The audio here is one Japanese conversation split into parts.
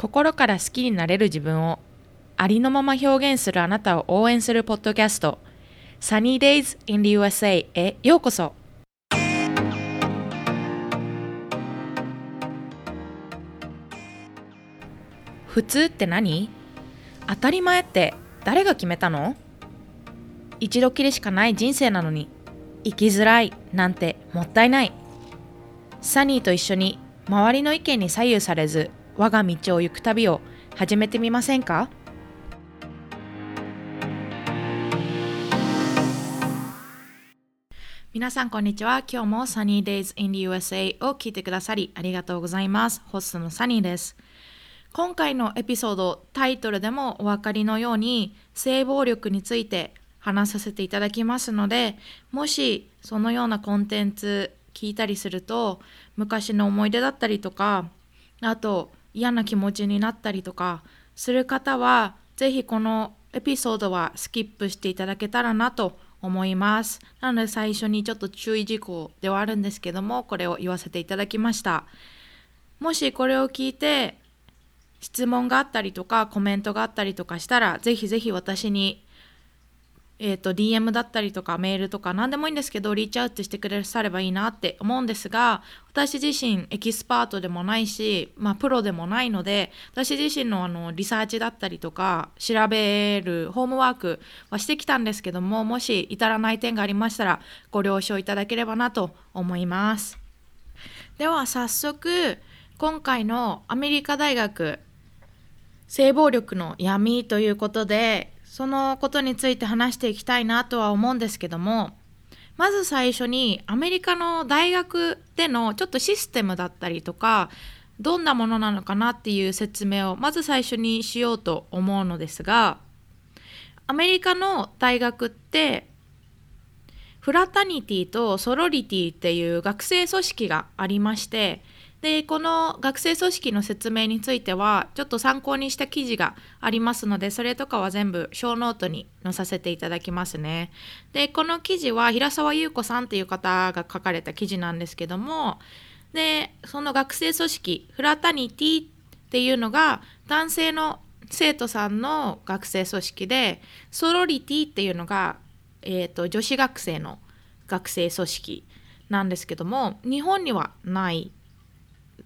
心から好きになれる自分をありのまま表現するあなたを応援するポッドキャスト。Sunny Days in the USA へようこそ。普通って何？当たり前って誰が決めたの？一度きりしかない人生なのに生きづらいなんてもったいない。サニーと一緒に周りの意見に左右されず我が道を行く旅を始めてみませんか？皆さんこんにちは。今日も Sunny Days in the USA を聞いてくださりありがとうございます。ホストのサニーです。今回のエピソードタイトルでもお分かりのように性暴力について話させていただきますのでもしそのようなコンテンツ聞いたりすると昔の思い出だったりとかあと嫌な気持ちになったりとかする方は是非このエピソードはスキップしていただけたらなと思います。なので最初にちょっと注意事項ではあるんですけどもこれを言わせていただきました。もしこれを聞いて質問があったりとかコメントがあったりとかしたらぜひぜひ私にえーと、DM だったりとかメールとか何でもいいんですけど reach out してくださればいいなって思うんですが私自身エキスパートでもないし、まあ、プロでもないので私自身のあのリサーチだったりとか調べるホームワークはしてきたんですけどももし至らない点がありましたらご了承いただければなと思います。では早速今回のアメリカ大学性暴力の闇ということでそのことについて話していきたいなとは思うんですけどもまず最初にアメリカの大学でのちょっとシステムだったりとかどんなものなのかなっていう説明をまず最初にしようと思うのですがアメリカの大学ってフラタニティとソロリティっていう学生組織がありましてでこの学生組織の説明についてはちょっと参考にした記事がありますのでそれとかは全部 show note に載させていただきますね。でこの記事は平沢優子さんっていう方が書かれた記事なんですけどもでその学生組織 fraternity っていうのが男性の生徒さんの学生組織で sorority っていうのが、えーと女子学生の学生組織なんですけども日本にはない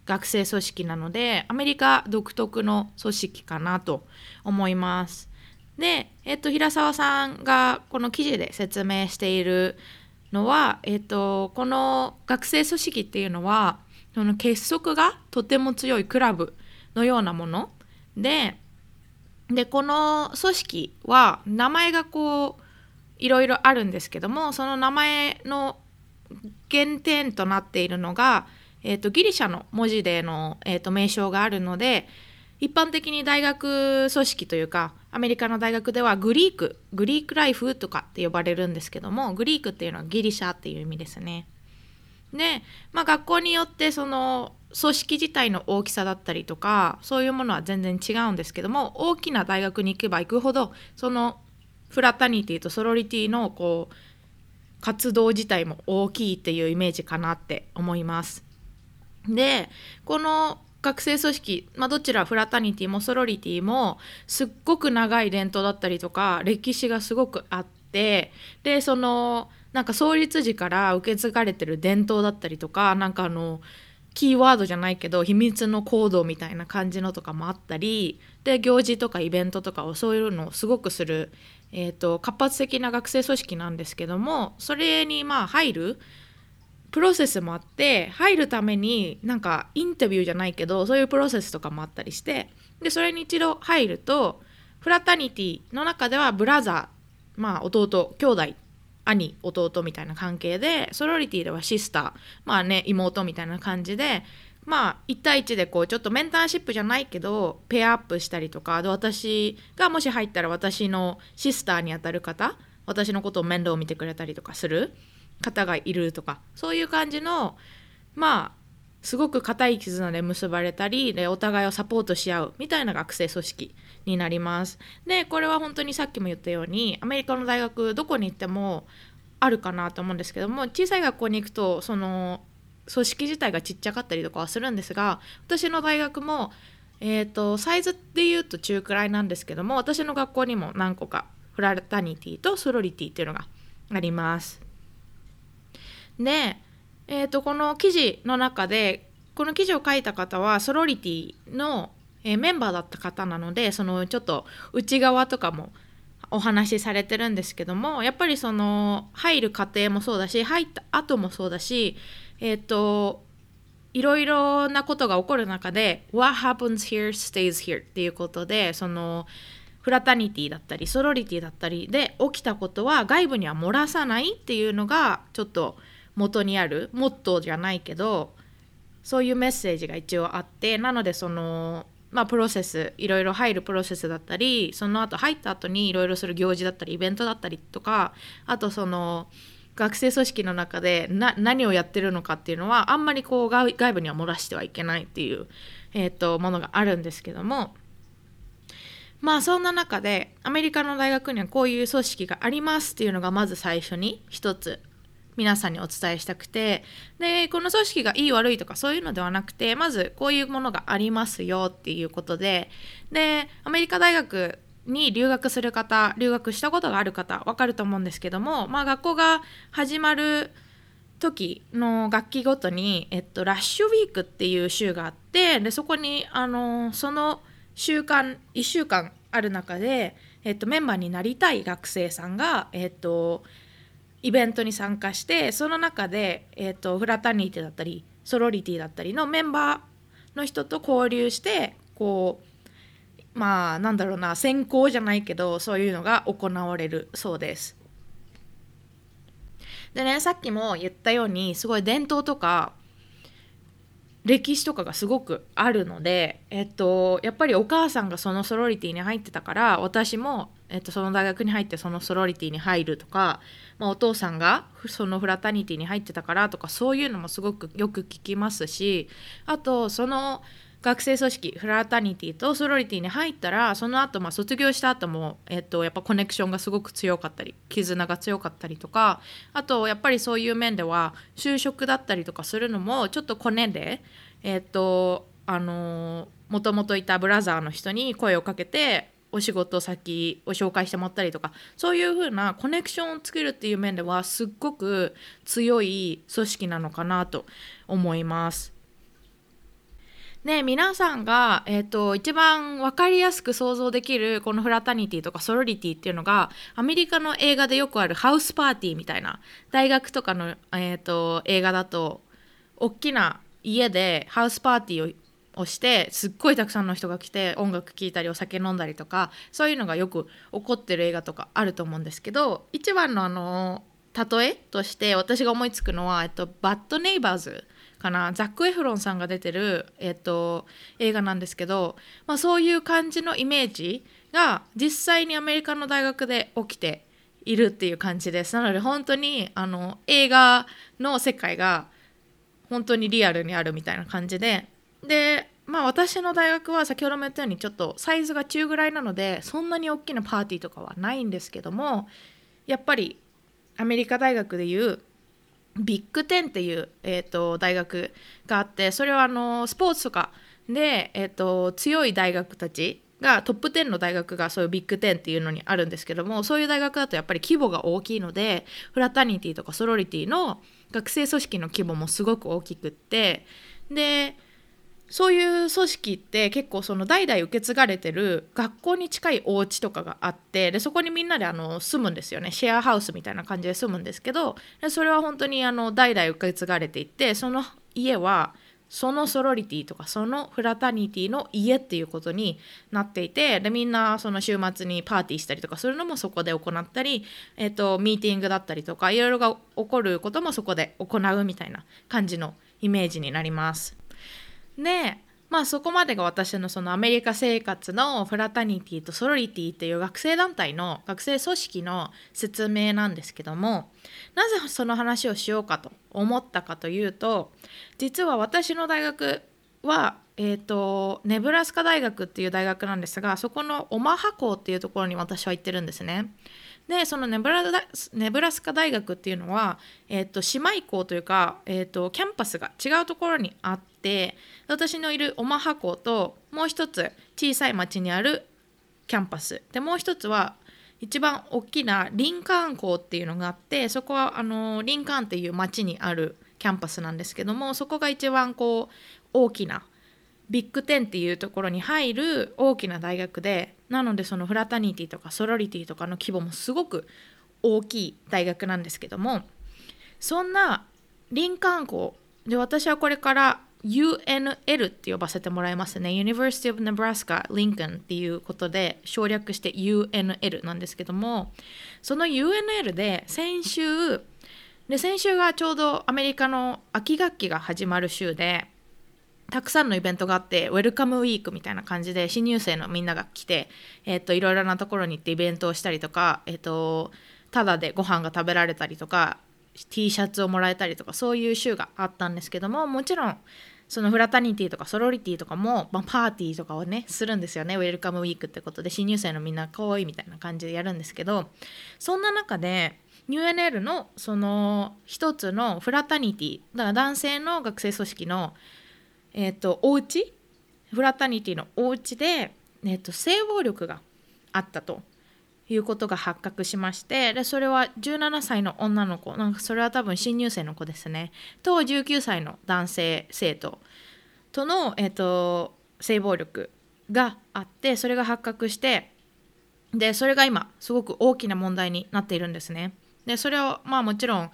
学生組織なのでアメリカ独特の組織かなと思います。で、えっと、平沢さんがこの記事で説明しているのは、えっと、この学生組織っていうのはその結束がとても強いクラブのようなものででこの組織は名前がこういろいろあるんですけどもその名前の原点となっているのがえーと、ギリシャの文字での、えーと、名称があるので一般的に大学組織というかアメリカの大学ではグリークグリークライフとかって呼ばれるんですけどもグリークっていうのはギリシャっていう意味ですね。で、まあ、学校によってその組織自体の大きさだったりとかそういうものは全然違うんですけども大きな大学に行けば行くほどそのフラタニティとソロリティのこう活動自体も大きいっていうイメージかなって思います。でこの学生組織、まあ、どちらフラタニティもソロリティもすっごく長い伝統だったりとか歴史がすごくあってでそのなんか創立時から受け継がれてる伝統だったりとかなんかあのキーワードじゃないけど秘密のコードみたいな感じのとかもあったりで行事とかイベントとかをそういうのをすごくする、えーと活発的な学生組織なんですけどもそれにまあ入るプロセスもあって入るためになんかインタビューじゃないけどそういうプロセスとかもあったりしてでそれに一度入るとフラタニティの中ではブラザーまあ弟兄弟兄弟みたいな関係でソロリティではシスターまあね妹みたいな感じでまあ1対1でこうちょっとメンターシップじゃないけどペアアップしたりとかで私がもし入ったら私のシスターにあたる方私のことを面倒を見てくれたりとかする。方がいるとかそういう感じのまあすごく固い絆で結ばれたりでお互いをサポートし合うみたいな学生組織になります。でこれは本当にさっきも言ったようにアメリカの大学どこに行ってもあるかなと思うんですけども小さい学校に行くとその組織自体がちっちゃかったりとかはするんですが私の大学もえーと、サイズでいうと中くらいなんですけども私の学校にも何個かフラタニティとソロリティっていうのがあります。で、えーと、この記事の中でこの記事を書いた方はソロリティの、えー、メンバーだった方なのでそのちょっと内側とかもお話しされてるんですけどもやっぱりその入る過程もそうだし入った後もそうだしえっ、ー、といろいろなことが起こる中で What happens here stays here っていうことでそのフラタニティだったりソロリティだったりで起きたことは外部には漏らさないっていうのがちょっと元にあるモットーじゃないけどそういうメッセージが一応あってなのでそのまあプロセスいろいろ入るプロセスだったりその後入った後にいろいろする行事だったりイベントだったりとかあとその学生組織の中で何をやってるのかっていうのはあんまりこう外部には漏らしてはいけないっていう、えーと、ものがあるんですけどもまあそんな中でアメリカの大学にはこういう組織がありますっていうのがまず最初に一つ皆さんにお伝えしたくて。でこの組織がいい悪いとかそういうのではなくてまずこういうものがありますよっていうことで。でアメリカ大学に留学する方留学したことがある方分かると思うんですけども、まあ、学校が始まる時の学期ごとに、えっと、ラッシュウィークっていう週があってでそこにあのその週間1週間ある中で、えっと、メンバーになりたい学生さんが、えっと、イベントに参加してその中で、えっと、フラタニティだったりソロリティだったりのメンバーの人と交流してこうまあなんだろうな選考じゃないけどそういうのが行われるそうです。でねさっきも言ったようにすごい伝統とか歴史とかがすごくあるので、えっと、やっぱりお母さんがそのソロリティに入ってたから私も、えっと、その大学に入ってそのソロリティに入るとか、まあ、お父さんがそのフラタニティに入ってたからとかそういうのもすごくよく聞きますしあとその学生組織フラタニティとソロリティに入ったらその後まあ卒業した後もえっとやっぱコネクションがすごく強かったり絆が強かったりとかあとやっぱりそういう面では就職だったりとかするのもちょっとコネでえっとあのもともといたブラザーの人に声をかけてお仕事先を紹介してもらったりとかそういう風なコネクションを作るっていう面ではすっごく強い組織なのかなと思います。で皆さんが、えーと、一番分かりやすく想像できるこのフラタニティとかソロリティっていうのがアメリカの映画でよくあるハウスパーティーみたいな大学とかの、えーと、映画だと大きな家でハウスパーティーををしてすっごいたくさんの人が来て音楽聴いたりお酒飲んだりとかそういうのがよく起こってる映画とかあると思うんですけど一番のあの例えとして私が思いつくのは、えっと、バッドネイバーズかな。ザック・エフロンさんが出てる、えっと、映画なんですけど、まあ、そういう感じのイメージが実際にアメリカの大学で起きているっていう感じです。なので本当にあの映画の世界が本当にリアルにあるみたいな感じで。でまあ私の大学は先ほども言ったようにちょっとサイズが中ぐらいなのでそんなに大きなパーティーとかはないんですけどもやっぱりアメリカ大学でいうビッグテンっていう、えーと、大学があってそれはあのスポーツとかで、えーと、強い大学たちがトップ10の大学がそういうビッグ10っていうのにあるんですけどもそういう大学だとやっぱり規模が大きいのでフラタニティとかソロリティの学生組織の規模もすごく大きくってでそういう組織って結構その代々受け継がれてる学校に近いお家とかがあってでそこにみんなであの住むんですよねシェアハウスみたいな感じで住むんですけどでそれは本当にあの代々受け継がれていてその家はそのソロリティとかそのフラタニティの家っていうことになっていてでみんなその週末にパーティーしたりとかするのもそこで行ったり、えーと、ミーティングだったりとかいろいろが起こることもそこで行うみたいな感じのイメージになります。でまあそこまでが私のそのアメリカ生活のフラタニティとソロリティっていう学生団体の学生組織の説明なんですけどもなぜその話をしようかと思ったかというと実は私の大学は、えーと、ネブラスカ大学っていう大学なんですがそこのオマハ校っていうところに私は行ってるんですね。でそのネブラネブラスカ大学っていうのは、えーと、姉妹校というか、えーと、キャンパスが違うところにあって私のいるオマハ校ともう一つ小さい町にあるキャンパス。でもう一つは一番大きなリンカーン校っていうのがあってそこはあのリンカーンっていう町にあるキャンパスなんですけどもそこが一番こう大きな Big 10っていうところに入る大きな大学でなのでその fraternity とか sorority とかの規模もすごく大きい大学なんですけどもそんなリンカーン校で私はこれから UNL って呼ばせてもらいますね。University of Nebraska Lincoln っていうことで省略して UNL なんですけどもその UNL で先週で先週がちょうどアメリカの秋学期が始まる週でたくさんのイベントがあってウェルカムウィークみたいな感じで新入生のみんなが来て、えー、といろいろなところに行ってイベントをしたりとか、えー、とただでご飯が食べられたりとか T シャツをもらえたりとかそういう週があったんですけどももちろんそのフラタニティとかソロリティとかも、まあ、パーティーとかをねするんですよねウェルカムウィークってことで新入生のみんな可愛いみたいな感じでやるんですけどそんな中で UNL のその一つのフラタニティだから男性の学生組織のえっ、ー、とお家フラタニティのお家で、えーと、性暴力があったということが発覚しましてでそれは17歳の女の子。なんかそれは多分新入生の子ですね。と19歳の男性生徒との、えーと、性暴力があってそれが発覚してでそれが今すごく大きな問題になっているんですね。でそれをまあもちろん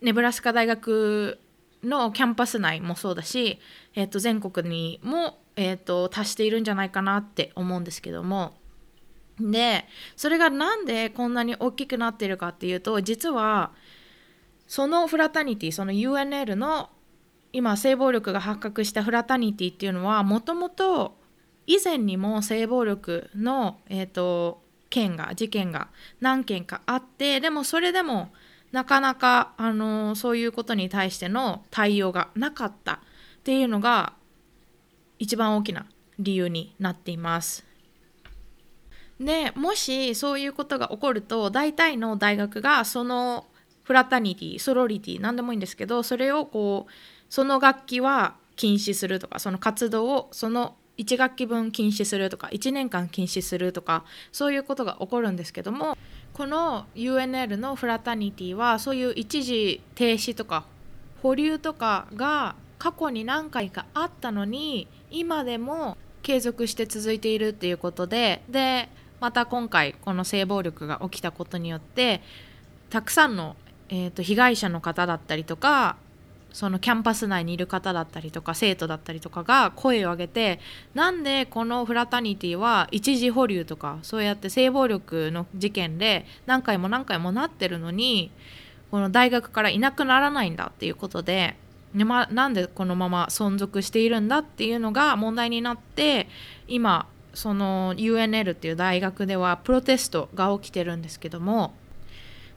ネブラスカ大学のキャンパス内もそうだし、えー、と全国にも、えー、と達しているんじゃないかなって思うんですけども。でそれがなんでこんなに大きくなっているかっていうと実はそのフラタニティその UNL の今性暴力が発覚したフラタニティっていうのはもともと以前にも性暴力の、えーと件が事件が何件かあってでもそれでもなかなか、あのそういうことに対しての対応がなかったっていうのが一番大きな理由になっています。でもしそういうことが起こると大体の大学がそのフラタニティソロリティ何でもいいんですけどそれをこうその楽器は禁止するとかその活動をその1学期分禁止するとか1年間禁止するとかそういうことが起こるんですけどもこの UNL のフラタニティはそういう一時停止とか保留とかが過去に何回かあったのに今でも継続して続いているっていうことででまた今回この性暴力が起きたことによってたくさんの、えーと被害者の方だったりとかそのキャンパス内にいる方だったりとか生徒だったりとかが声を上げてなんでこのフラタニティは一時保留とかそうやって性暴力の事件で何回も何回もなってるのにこの大学からいなくならないんだっていうことで、ま、なんでこのまま存続しているんだっていうのが問題になって今その UNL っていう大学ではプロテストが起きてるんですけども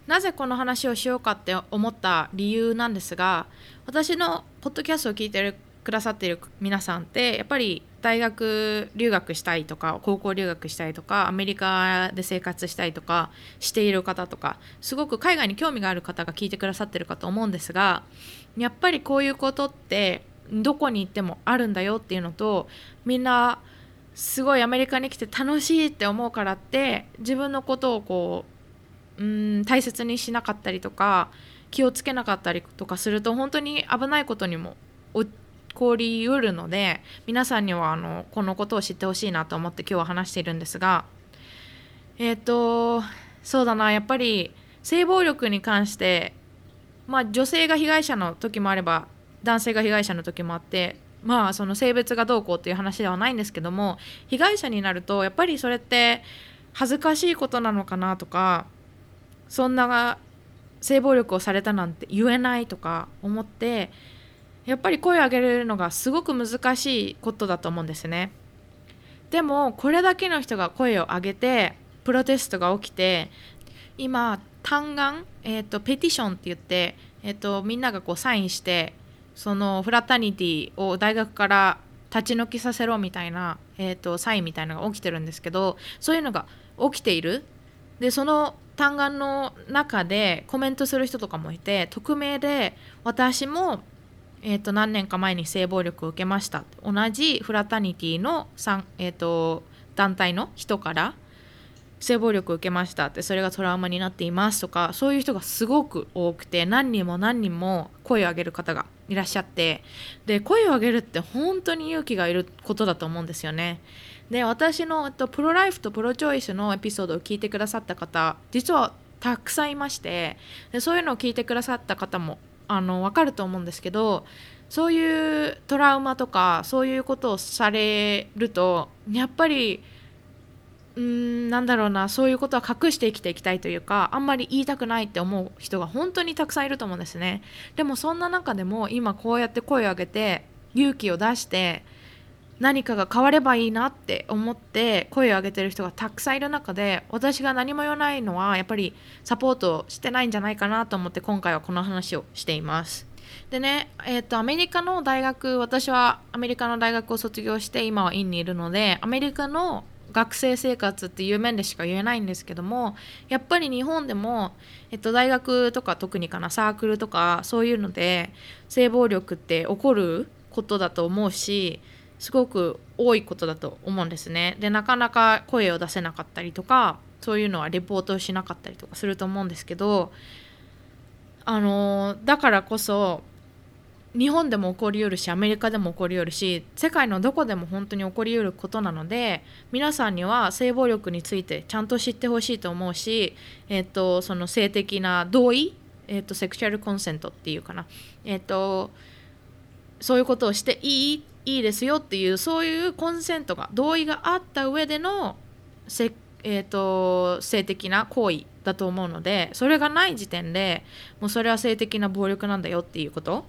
なぜこの話をしようかって思った理由なんですが私のポッドキャストを聞いてくださっている皆さんってやっぱり大学留学したいとか高校留学したいとかアメリカで生活したいとかしている方とかすごく海外に興味がある方が聞いてくださってるかと思うんですがやっぱりこういうことってどこに行ってもあるんだよっていうのとみんなすごいアメリカに来て楽しいって思うからって自分のことをこううん大切にしなかったりとか気をつけなかったりとかすると本当に危ないことにも起こりうるので皆さんにはあのこのことを知ってほしいなと思って今日は話しているんですがえっ、ー、とそうだなやっぱり性暴力に関してまあ女性が被害者の時もあれば男性が被害者の時もあってまあその性別がどうこうっていう話ではないんですけども被害者になるとやっぱりそれって恥ずかしいことなのかなとかそんな性暴力をされたなんて言えないとか思ってやっぱり声を上げるのがすごく難しいことだと思うんですね。でもこれだけの人が声を上げてプロテストが起きて今単眼、えーと、ペティションって言って、えーと、みんながこうサインしてそのフラタニティを大学から立ち退きさせろみたいな、えーとサインみたいなのが起きてるんですけどそういうのが起きているでその単眼の中でコメントする人とかもいて匿名で私も、えー、と何年か前に性暴力を受けました同じフラタニティの、えー、と団体の人から性暴力を受けましたってそれがトラウマになっていますとかそういう人がすごく多くて何人も何人も声を上げる方がいらっしゃってで声を上げるって本当に勇気がいることだと思うんですよね。で私のとプロライフとプロチョイスのエピソードを聞いてくださった方実はたくさんいましてでそういうのを聞いてくださった方もあの分かると思うんですけどそういうトラウマとかそういうことをされるとやっぱりうんなんだろうなそういうことは隠して生きていきたいというかあんまり言いたくないって思う人が本当にたくさんいると思うんですね。でもそんな中でも今こうやって声を上げて勇気を出して何かが変わればいいなって思って声を上げてる人がたくさんいる中で私が何も言わないのはやっぱりサポートしてないんじゃないかなと思って今回はこの話をしています。でね、えーと、アメリカの大学私はアメリカの大学を卒業して今は院にいるのでアメリカの学生生活っていう面でしか言えないんですけどもやっぱり日本でも、えっと、大学とか特にかなサークルとかそういうので性暴力って起こることだと思うしすごく多いことだと思うんですね。でなかなか声を出せなかったりとかそういうのはレポートをしなかったりとかすると思うんですけどあのだからこそ日本でも起こりうるしアメリカでも起こりうるし世界のどこでも本当に起こりうることなので皆さんには性暴力についてちゃんと知ってほしいと思うし、えーと、その性的な同意、えーと、セクシュアルコンセントっていうかな、えーと、そういうことをしていいいいですよっていうそういうコンセントが同意があった上でのせ、えー、と性的な行為だと思うのでそれがない時点でもうそれは性的な暴力なんだよっていうこと。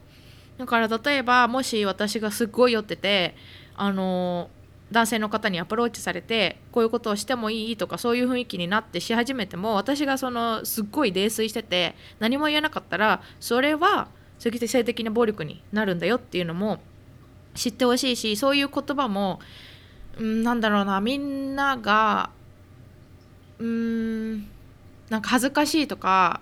だから例えばもし私がすっごい酔っててあの男性の方にアプローチされてこういうことをしてもいいとかそういう雰囲気になってし始めても私がそのすっごい泥酔してて何も言えなかったらそれは性的な暴力になるんだよっていうのも知ってほしいしそういう言葉もんなんだろうなみんながうんなんか恥ずかしいとか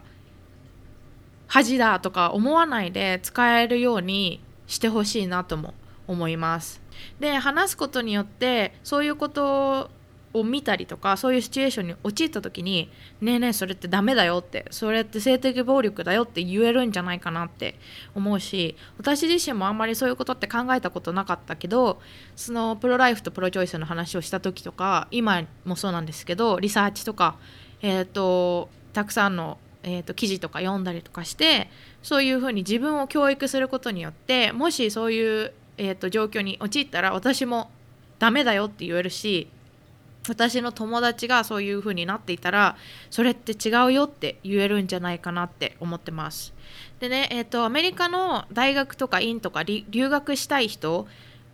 恥だとか思わないで使えるようにしてほしいなとも思います。で話すことによってそういうことを見たりとかそういうシチュエーションに陥った時に「ねえねえそれってダメだよ」ってそれって性的暴力だよって言えるんじゃないかなって思うし私自身もあんまりそういうことって考えたことなかったけどそのプロライフとプロチョイスの話をした時とか今もそうなんですけどリサーチとかえっ、ー、とたくさんのえーと、記事とか読んだりとかしてそういうふうに自分を教育することによってもしそういう、えーと、状況に陥ったら私もダメだよって言えるし私の友達がそういうふうになっていたらそれって違うよって言えるんじゃないかなって思ってます。でね、えーとアメリカの大学とか院とか留学したい人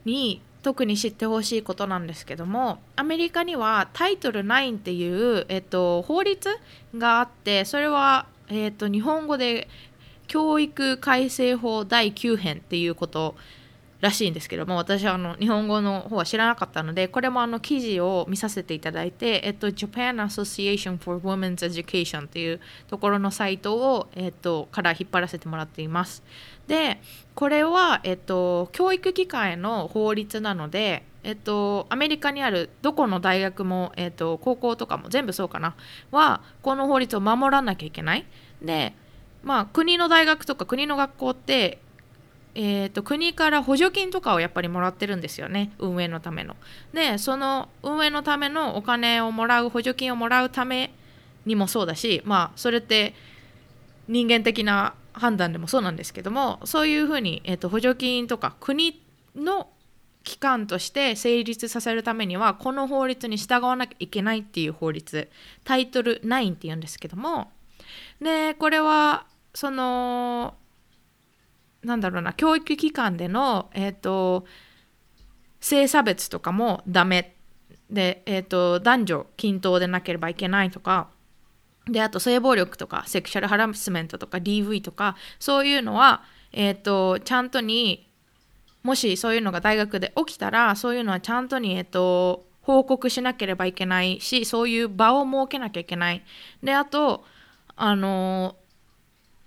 に特に知ってほしいことなんですけどもアメリカにはタイトル9っていう、えっと、法律があってそれは、えっと、日本語で教育改正法第9編っていうことらしいんですけども私はあの日本語の方は知らなかったのでこれもあの記事を見させていただいて、えっと、Japan Association for Women's Education っていうところのサイトを、えっと、から引っ張らせてもらっています。でこれは、えっと、教育機関への法律なのでえっと、アメリカにあるどこの大学も、えっと、高校とかも全部そうかなはこの法律を守らなきゃいけない。でまあ国の大学とか国の学校ってえーと、国から補助金とかをやっぱりもらってるんですよね運営のための。でその運営のためのお金をもらう補助金をもらうためにもそうだしまあそれって人間的な判断でもそうなんですけどもそういうふうに、えーと、補助金とか国の機関として成立させるためにはこの法律に従わなきゃいけないっていう法律タイトル9っていうんですけどもでこれはそのなんだろうな教育機関での、えーと、性差別とかもダメで、えーと、男女均等でなければいけないとかであと性暴力とかセクシャルハラスメントとか DV とかそういうのは、えーと、ちゃんとにもしそういうのが大学で起きたらそういうのはちゃんとに、えー、と報告しなければいけないしそういう場を設けなきゃいけない。であとあの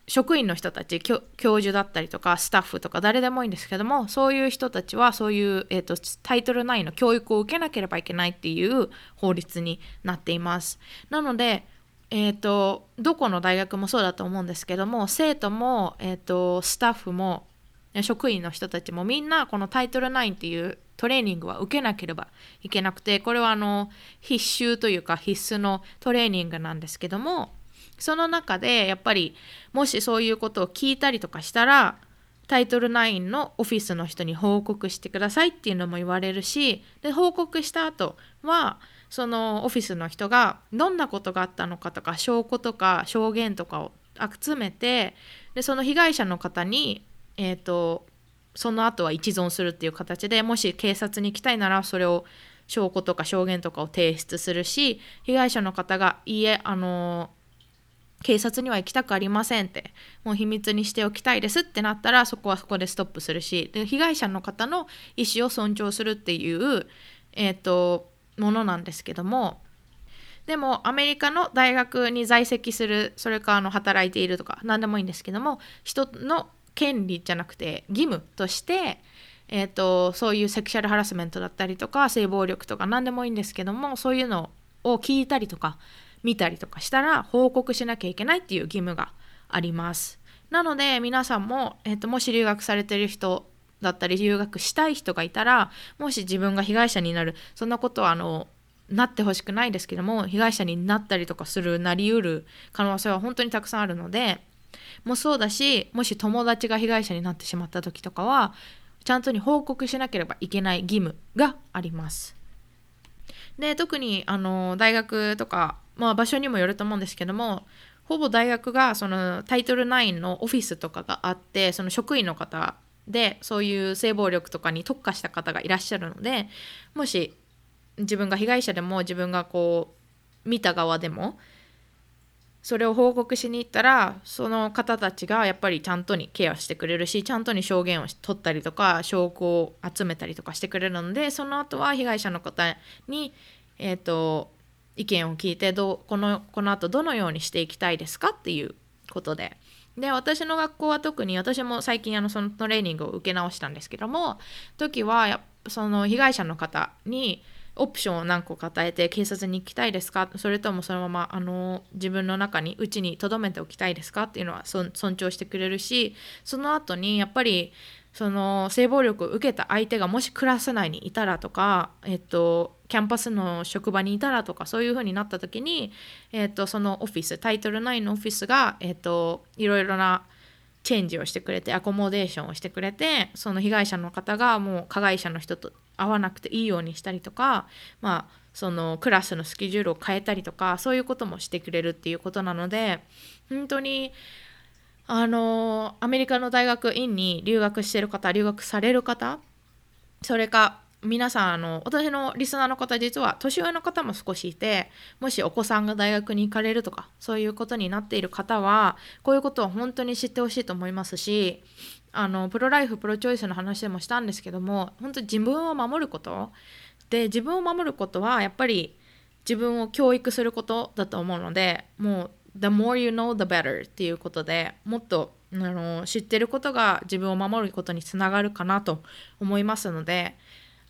職員の人たち教授だったりとかスタッフとか誰でもいいんですけどもそういう人たちはそういう、えーと、タイトル9の教育を受けなければいけないっていう法律になっています。なのでえーと、どこの大学もそうだと思うんですけども生徒も、えーと、スタッフも職員の人たちもみんなこのタイトル9っていうトレーニングは受けなければいけなくてこれはあの必修というか必須のトレーニングなんですけどもその中でやっぱりもしそういうことを聞いたりとかしたらタイトル9のオフィスの人に報告してくださいっていうのも言われるしで報告した後はそのオフィスの人がどんなことがあったのかとか証拠とか証言とかを集めてでその被害者の方に、えーと、その後は一存するっていう形でもし警察に行きたいならそれを証拠とか証言とかを提出するし被害者の方がいいえあの警察には行きたくありませんって。もう秘密にしておきたいですってなったらそこはそこでストップするし。で被害者の方の意思を尊重するっていう、えーと、ものなんですけども。でもアメリカの大学に在籍するそれかあの働いているとか何でもいいんですけども人の権利じゃなくて義務として、えーとそういうセクシャルハラスメントだったりとか性暴力とか何でもいいんですけどもそういうのを聞いたりとか見たりとかしたら報告しなきゃいけないっていう義務があります。なので皆さんも、えーと、もし留学されてる人だったり留学したい人がいたらもし自分が被害者になるそんなことはあのなってほしくないですけども被害者になったりとかするなりうる可能性は本当にたくさんあるのでもうそうだしもし友達が被害者になってしまった時とかはちゃんとに報告しなければいけない義務があります。で特にあの大学とかまあ、場所にもよると思うんですけどもほぼ大学がそのタイトル9のオフィスとかがあってその職員の方でそういう性暴力とかに特化した方がいらっしゃるのでもし自分が被害者でも自分がこう見た側でもそれを報告しに行ったらその方たちがやっぱりちゃんとにケアしてくれるしちゃんとに証言を取ったりとか証拠を集めたりとかしてくれるのでその後は被害者の方にえ、ー、と意見を聞いてどこのこの後どのようにしていきたいですか？っていうことで。で私の学校は特に私も最近あのそのトレーニングを受け直したんですけども時はその被害者の方にオプションを何個か与えて警察に行きたいですか？それともそのままあの自分の中にうちに留めておきたいですか？っていうのは尊重してくれるしその後にやっぱりその性暴力を受けた相手がもしクラス内にいたらとか、えっと、キャンパスの職場にいたらとかそういう風になった時に、えっと、そのオフィスタイトル9のオフィスが、えっと、いろいろなチェンジをしてくれてアコモデーションをしてくれてその被害者の方がもう加害者の人と会わなくていいようにしたりとかまあそのクラスのスケジュールを変えたりとかそういうこともしてくれるっていうことなので本当にあのアメリカの大学院に留学してる方留学される方それか皆さんあの私のリスナーの方実は年上の方も少しいてもしお子さんが大学に行かれるとかそういうことになっている方はこういうことは本当に知ってほしいと思いますしあのプロライフプロチョイスの話でもしたんですけども本当自分を守ること。で自分を守ることはやっぱり自分を教育することだと思うのでもう the more you know the better っていうことでもっとあの知ってることが自分を守ることにつながるかなと思いますので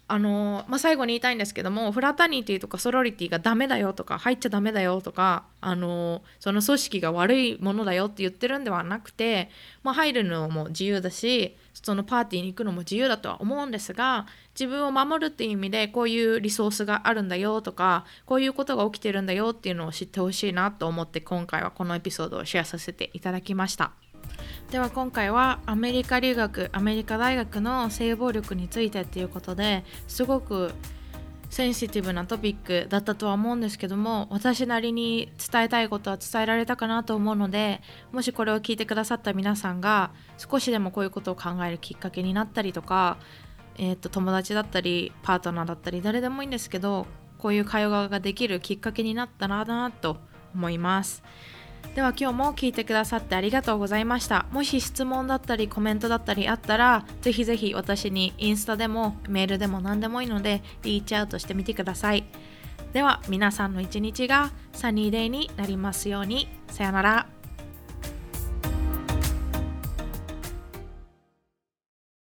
あのまあ、最後に言いたいんですけどもフラタニティとかソロリティがダメだよとか入っちゃダメだよとかあのその組織が悪いものだよって言ってるんではなくて、まあ、入るのも自由だしそのパーティーに行くのも自由だとは思うんですが自分を守るっていう意味でこういうリソースがあるんだよとかこういうことが起きてるんだよっていうのを知ってほしいなと思って今回はこのエピソードをシェアさせていただきました。では今回はアメリカ留学アメリカ大学の性暴力についてっていうことですごくセンシティブなトピックだったとは思うんですけども私なりに伝えたいことは伝えられたかなと思うのでもしこれを聞いてくださった皆さんが少しでもこういうことを考えるきっかけになったりとか、えー、と友達だったりパートナーだったり誰でもいいんですけどこういう会話ができるきっかけになったらなと思います。では今日も聞いてくださってありがとうございました。もし質問だったりコメントだったりあったらぜひぜひ私にインスタでもメールでも何でもいいのでリーチアウトしてみてください。では皆さんの一日がサニーデイになりますように。さよなら。